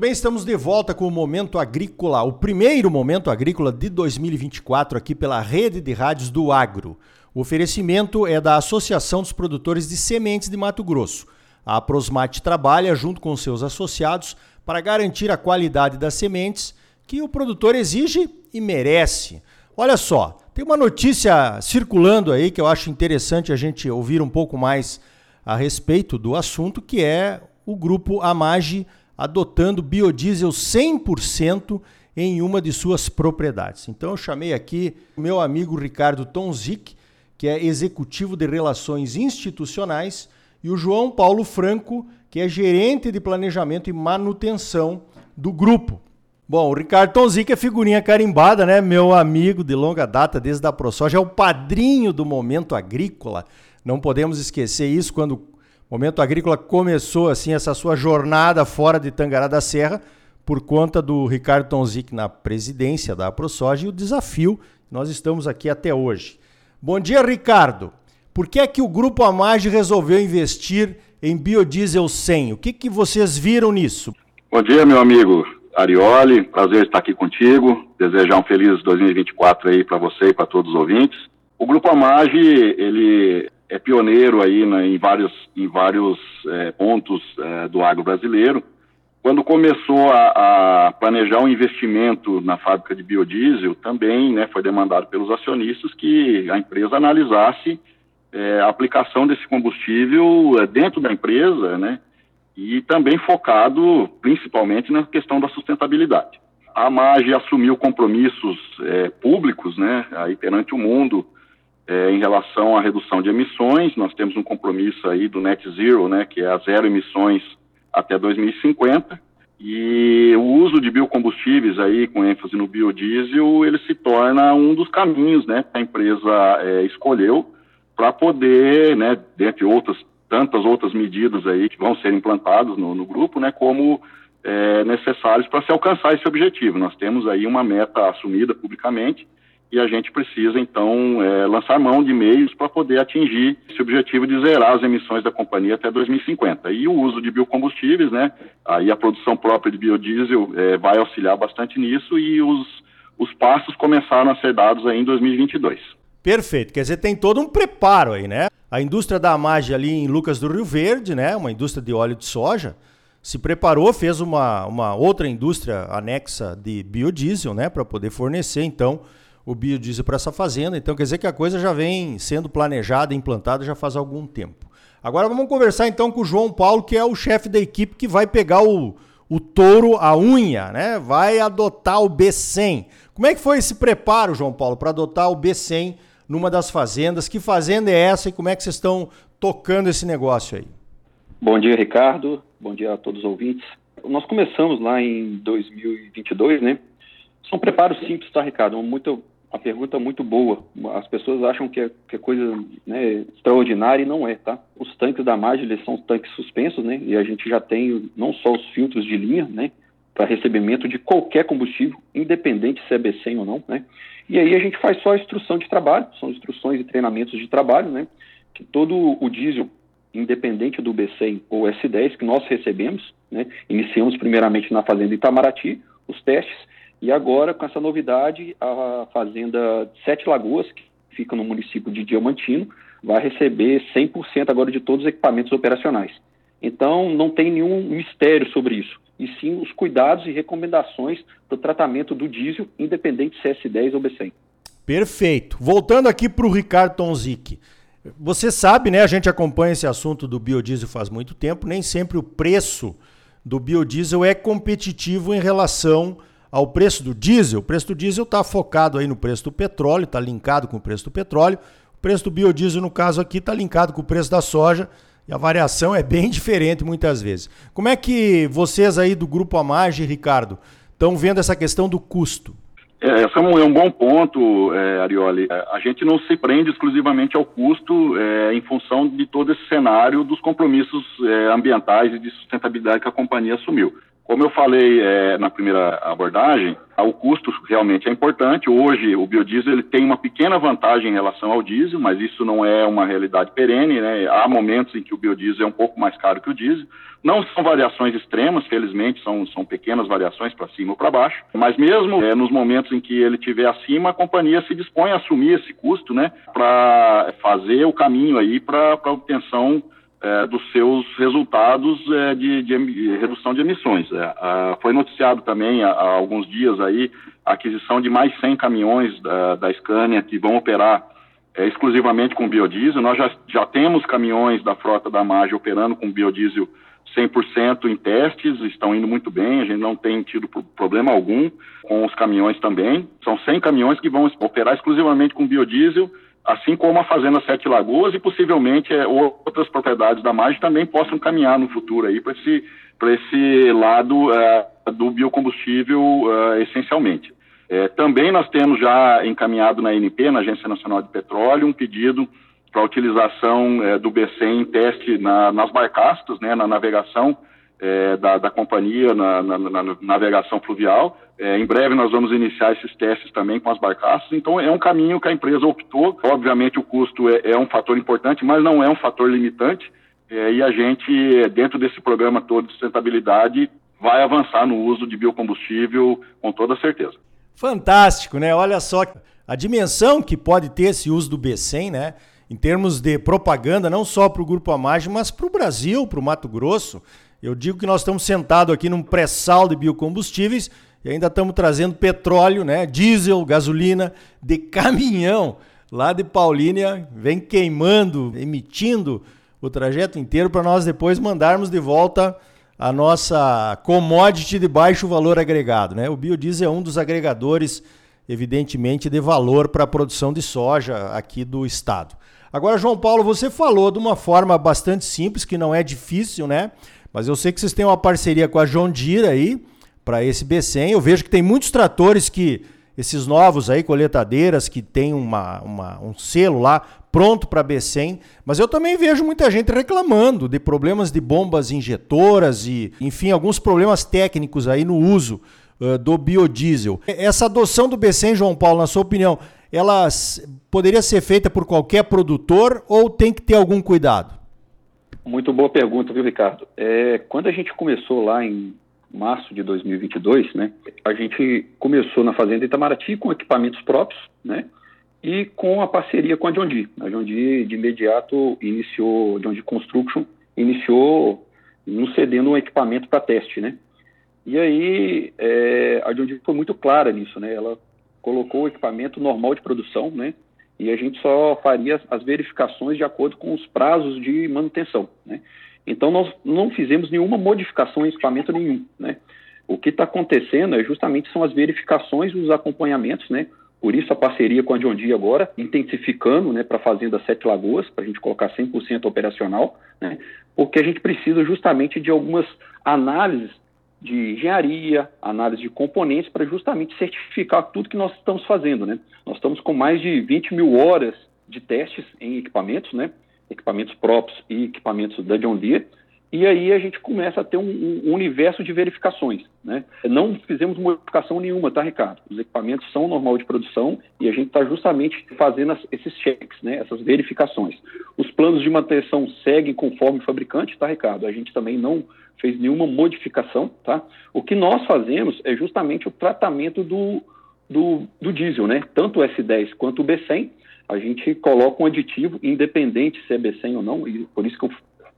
bem, estamos de volta com o Momento Agrícola, o primeiro Momento Agrícola de 2024 aqui pela Rede de Rádios do Agro. O oferecimento é da Associação dos Produtores de Sementes de Mato Grosso. A Prosmate trabalha junto com seus associados para garantir a qualidade das sementes que o produtor exige e merece. Olha só, tem uma notícia circulando aí que eu acho interessante a gente ouvir um pouco mais a respeito do assunto, que é o grupo Amage adotando biodiesel 100% em uma de suas propriedades. Então eu chamei aqui o meu amigo Ricardo Tonzik, que é executivo de relações institucionais, e o João Paulo Franco, que é gerente de planejamento e manutenção do grupo. Bom, o Ricardo Tonzik é figurinha carimbada, né? Meu amigo de longa data, desde a ProSoja, é o padrinho do momento agrícola. Não podemos esquecer isso quando momento agrícola começou assim essa sua jornada fora de Tangará da Serra, por conta do Ricardo Tonzik na presidência da ProSoja e o desafio nós estamos aqui até hoje. Bom dia, Ricardo. Por que é que o Grupo Amage resolveu investir em biodiesel 100? O que, que vocês viram nisso? Bom dia, meu amigo Arioli. Prazer estar aqui contigo. Desejar um feliz 2024 aí para você e para todos os ouvintes. O Grupo Amage, ele é pioneiro aí né, em vários, em vários é, pontos é, do agro brasileiro. Quando começou a, a, planejar um investimento na fábrica de biodiesel, também né, foi demandado pelos acionistas que a empresa analisasse é, a aplicação desse combustível é, dentro da empresa, né, e também focado principalmente na questão da sustentabilidade. A MAGE assumiu compromissos é, públicos, né, aí perante o mundo, é, em relação à redução de emissões. Nós temos um compromisso aí do Net Zero, né, que é a zero emissões até 2050. E o uso de biocombustíveis aí, com ênfase no biodiesel, ele se torna um dos caminhos, né, que a empresa é, escolheu para poder, né, dentre outras tantas outras medidas aí que vão ser implantadas no, no grupo, né, como é, necessários para se alcançar esse objetivo. Nós temos aí uma meta assumida publicamente e a gente precisa, então, é, lançar mão de meios para poder atingir esse objetivo de zerar as emissões da companhia até 2050. E o uso de biocombustíveis, né, aí a produção própria de biodiesel é, vai auxiliar bastante nisso e os, os passos começaram a ser dados aí em 2022. Perfeito, quer dizer, tem todo um preparo aí, né? A indústria da Amage ali em Lucas do Rio Verde, né, uma indústria de óleo de soja, se preparou, fez uma, uma outra indústria anexa de biodiesel, né, para poder fornecer, então, o biodiesel para essa fazenda. Então quer dizer que a coisa já vem sendo planejada, implantada já faz algum tempo. Agora vamos conversar então com o João Paulo, que é o chefe da equipe que vai pegar o, o touro a unha, né? Vai adotar o B100. Como é que foi esse preparo, João Paulo, para adotar o B100 numa das fazendas? Que fazenda é essa e como é que vocês estão tocando esse negócio aí? Bom dia, Ricardo. Bom dia a todos os ouvintes. Nós começamos lá em 2022, né? São preparos simples, tá, Ricardo? Muito, uma pergunta muito boa. As pessoas acham que é, que é coisa né, extraordinária e não é, tá? Os tanques da Maggi, eles são tanques suspensos, né? E a gente já tem não só os filtros de linha, né? Para recebimento de qualquer combustível, independente se é B100 ou não, né? E aí a gente faz só a instrução de trabalho, são instruções e treinamentos de trabalho, né? Que todo o diesel, independente do B100 ou S10 que nós recebemos, né? Iniciamos primeiramente na fazenda Itamaraty, os testes, e agora, com essa novidade, a fazenda Sete Lagoas, que fica no município de Diamantino, vai receber 100% agora de todos os equipamentos operacionais. Então, não tem nenhum mistério sobre isso, e sim os cuidados e recomendações para o tratamento do diesel, independente se é S10 ou B100. Perfeito. Voltando aqui para o Ricardo Tonzik. Você sabe, né? A gente acompanha esse assunto do biodiesel faz muito tempo. Nem sempre o preço do biodiesel é competitivo em relação ao preço do diesel. O preço do diesel está focado aí no preço do petróleo, está linkado com o preço do petróleo. O preço do biodiesel, no caso aqui, está linkado com o preço da soja. E a variação é bem diferente muitas vezes. Como é que vocês aí do Grupo Amage, Ricardo, estão vendo essa questão do custo? É, esse é um, é um bom ponto, é, Arioli. É, a gente não se prende exclusivamente ao custo é, em função de todo esse cenário dos compromissos é, ambientais e de sustentabilidade que a companhia assumiu Como eu falei é, na primeira abordagem, o custo realmente é importante. Hoje, o biodiesel ele tem uma pequena vantagem em relação ao diesel, mas isso não é uma realidade perene. Né? Há momentos em que o biodiesel é um pouco mais caro que o diesel. Não são variações extremas, felizmente, são, são pequenas variações para cima ou para baixo. Mas mesmo é, nos momentos em que ele estiver acima, a companhia se dispõe a assumir esse custo né, para fazer o caminho aí para a obtenção é, dos seus resultados é, de, de, redução de emissões. É, foi noticiado também há, há, alguns dias aí a aquisição de mais 100 caminhões da, da Scania que vão operar é, exclusivamente com biodiesel. Nós já, já temos caminhões da frota da MAGE operando com biodiesel 100% em testes, estão indo muito bem, a gente não tem tido problema algum com os caminhões também. São 100 caminhões que vão operar exclusivamente com biodiesel assim como a Fazenda Sete Lagoas e possivelmente é, outras propriedades da margem também possam caminhar no futuro aí para esse, esse lado é, do biocombustível é, essencialmente. É, também nós temos já encaminhado na ANP, na Agência Nacional de Petróleo, um pedido para utilização é, do BCM em teste na, nas barcastas, né, na navegação é, da, da, companhia na, na, na navegação fluvial. É, em breve nós vamos iniciar esses testes também com as barcaças. Então é um caminho que a empresa optou. Obviamente o custo é, é um fator importante, mas não é um fator limitante. É, e a gente, dentro desse programa todo de sustentabilidade, vai avançar no uso de biocombustível com toda certeza. Fantástico, né? Olha só a dimensão que pode ter esse uso do B100, né? Em termos de propaganda, não só para o Grupo Amage, mas para o Brasil, para o Mato Grosso. Eu digo que nós estamos sentados aqui num pré-sal de biocombustíveis e ainda estamos trazendo petróleo, né? Diesel, gasolina de caminhão lá de Paulínia, vem queimando, emitindo o trajeto inteiro para nós depois mandarmos de volta a nossa commodity de baixo valor agregado, né? O biodiesel é um dos agregadores, evidentemente, de valor para a produção de soja aqui do estado. Agora, João Paulo, você falou de uma forma bastante simples, que não é difícil, né? Mas eu sei que vocês têm uma parceria com a John Deere aí para esse B100. Eu vejo que tem muitos tratores que esses novos aí, coletadeiras que tem uma, uma um selo lá pronto para B100, mas eu também vejo muita gente reclamando de problemas de bombas injetoras e, enfim, alguns problemas técnicos aí no uso uh, do biodiesel. Essa adoção do B100, João Paulo, na sua opinião, ela poderia ser feita por qualquer produtor ou tem que ter algum cuidado? Muito boa pergunta, viu, Ricardo? É, quando a gente começou lá em março de 2022, né, a gente começou na Fazenda Itamaraty com equipamentos próprios, né, e com a parceria com a John Deere. A John Deere, de imediato, iniciou, John Deere Construction iniciou nos cedendo um equipamento para teste, né. E aí, é, a John Deere foi muito clara nisso, né, ela colocou o equipamento normal de produção, né, e a gente só faria as verificações de acordo com os prazos de manutenção. Né? Então, nós não fizemos nenhuma modificação em equipamento nenhum. Né? O que está acontecendo é justamente são as verificações os acompanhamentos, né? Por isso a parceria com a John Deere agora, intensificando né, para a Fazenda Sete Lagoas, para a gente colocar 100% operacional, né, porque a gente precisa justamente de algumas análises de engenharia, análise de componentes, para justamente certificar tudo que nós estamos fazendo. Né? Nós estamos com mais de 20 mil horas de testes em equipamentos, né? equipamentos próprios e equipamentos da John Deere, e aí a gente começa a ter um, um, universo de verificações. Né? Não fizemos modificação nenhuma, tá, Ricardo? Os equipamentos são normal de produção e a gente está justamente fazendo as, esses checks, né? essas verificações. Os planos de manutenção seguem conforme o fabricante, tá, Ricardo? A gente também não fez nenhuma modificação, tá? O que nós fazemos é justamente o tratamento do, do, do diesel, né? Tanto o S10 quanto o B100, a gente coloca um aditivo, independente se é B100 ou não, e por isso que eu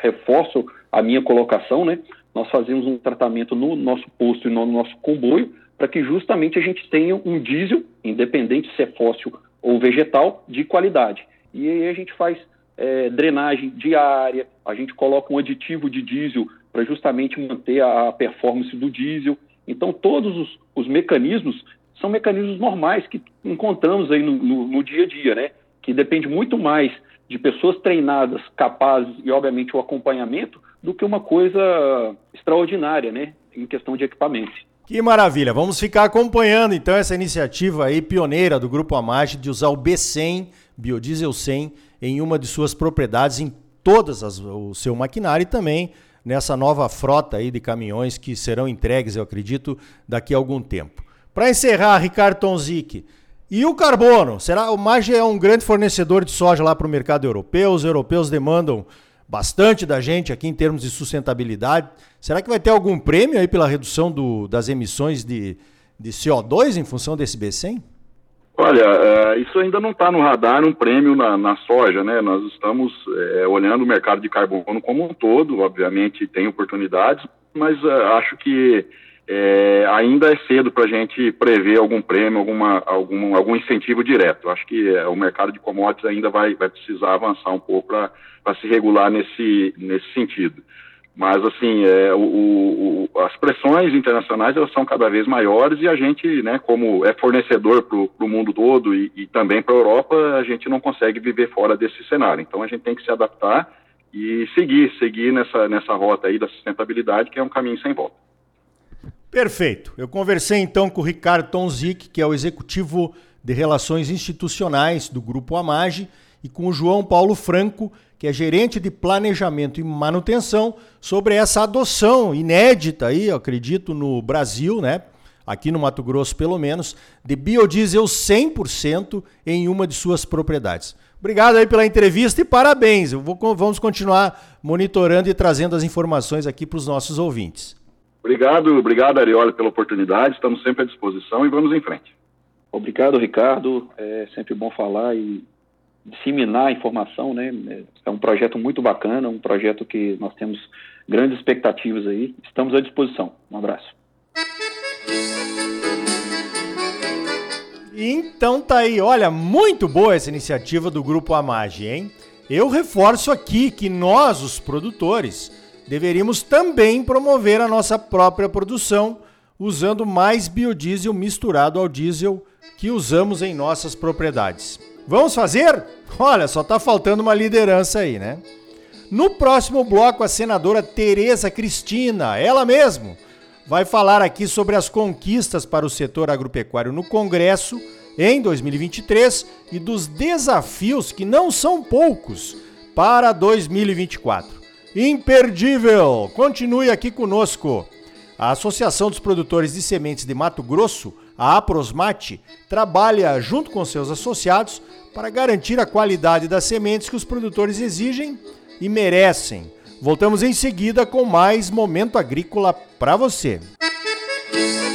reforço a minha colocação, né? Nós fazemos um tratamento no nosso posto e no nosso comboio, para que justamente a gente tenha um diesel, independente se é fóssil ou vegetal, de qualidade. E aí a gente faz é, drenagem diária, a gente coloca um aditivo de diesel para justamente manter a performance do diesel. Então, todos os, os, mecanismos são mecanismos normais que encontramos aí no, no, no, dia a dia, né? Que depende muito mais de pessoas treinadas, capazes e, obviamente, o acompanhamento do que uma coisa extraordinária, né? Em questão de equipamento. Que maravilha! Vamos ficar acompanhando então essa iniciativa aí pioneira do Grupo Amage de usar o B100, biodiesel 100, em uma de suas propriedades em todas as, o seu maquinário e também nessa nova frota aí de caminhões que serão entregues, eu acredito, daqui a algum tempo. Para encerrar, Ricardo Tonzic, e o carbono? Será o MAGE é um grande fornecedor de soja lá para o mercado europeu? Os europeus demandam bastante da gente aqui em termos de sustentabilidade. Será que vai ter algum prêmio aí pela redução do, das emissões de, de CO2 em função desse B100? Olha, é, isso ainda não está no radar, um prêmio na, na, soja, né? Nós estamos é, olhando o mercado de carbono como um todo, obviamente tem oportunidades, mas é, acho que é, ainda é cedo para a gente prever algum prêmio, alguma, algum, algum incentivo direto. Acho que é, o mercado de commodities ainda vai, vai precisar avançar um pouco para se regular nesse, nesse sentido. Mas, assim, é, o, o, as pressões internacionais elas são cada vez maiores e a gente, né, como é fornecedor para o mundo todo e, e também para a Europa, a gente não consegue viver fora desse cenário. Então, a gente tem que se adaptar e seguir, seguir nessa, nessa rota aí da sustentabilidade, que é um caminho sem volta. Perfeito. Eu conversei então com o Ricardo Tonzic, que é o executivo de Relações Institucionais do Grupo Amage, e com o João Paulo Franco, que é gerente de Planejamento e Manutenção, sobre essa adoção inédita aí, acredito, no Brasil, né? Aqui no Mato Grosso, pelo menos, de biodiesel 100% em uma de suas propriedades. Obrigado aí pela entrevista e parabéns. Vou, vamos continuar monitorando e trazendo as informações aqui para os nossos ouvintes. Obrigado, obrigado, Arioli, pela oportunidade. Estamos sempre à disposição e vamos em frente. Obrigado, Ricardo. É sempre bom falar e disseminar a informação, né? É um projeto muito bacana, um projeto que nós temos grandes expectativas aí. Estamos à disposição. Um abraço. Então tá aí, olha, muito boa essa iniciativa do Grupo Amage, hein? Eu reforço aqui que nós, os produtores, deveríamos também promover a nossa própria produção usando mais biodiesel misturado ao diesel que usamos em nossas propriedades. Vamos fazer? Olha, só está faltando uma liderança aí, né? No próximo bloco, a senadora Tereza Cristina, ela mesmo, vai falar aqui sobre as conquistas para o setor agropecuário no Congresso em 2023 e dos desafios que não são poucos para 2024 imperdível. Continue aqui conosco. A Associação dos Produtores de Sementes de Mato Grosso, a Aprosmate, trabalha junto com seus associados para garantir a qualidade das sementes que os produtores exigem e merecem. Voltamos em seguida com mais momento agrícola para você. Música